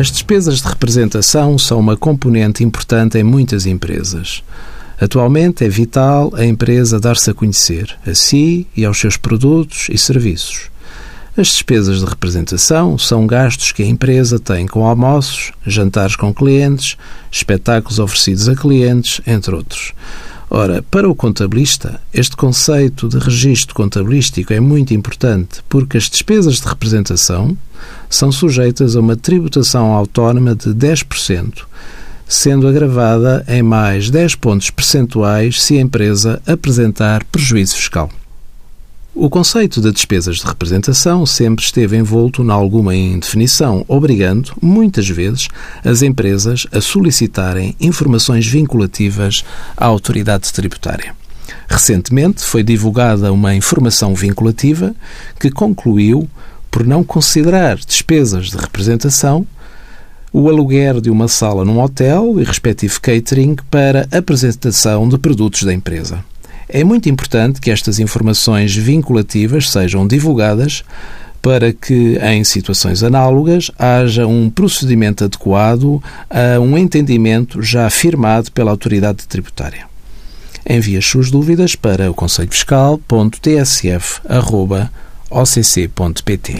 As despesas de representação são uma componente importante em muitas empresas. Atualmente é vital a empresa dar-se a conhecer, a si e aos seus produtos e serviços. As despesas de representação são gastos que a empresa tem com almoços, jantares com clientes, espetáculos oferecidos a clientes, entre outros. Ora, para o contabilista, este conceito de registro contabilístico é muito importante porque as despesas de representação são sujeitas a uma tributação autónoma de 10%, sendo agravada em mais 10 pontos percentuais se a empresa apresentar prejuízo fiscal. O conceito de despesas de representação sempre esteve envolto em alguma indefinição, obrigando, muitas vezes, as empresas a solicitarem informações vinculativas à autoridade tributária. Recentemente foi divulgada uma informação vinculativa que concluiu por não considerar despesas de representação o aluguer de uma sala num hotel e respectivo catering para apresentação de produtos da empresa. É muito importante que estas informações vinculativas sejam divulgadas para que, em situações análogas, haja um procedimento adequado a um entendimento já firmado pela autoridade tributária. Envie as suas dúvidas para o conselhofiscal.tsf.occ.pt.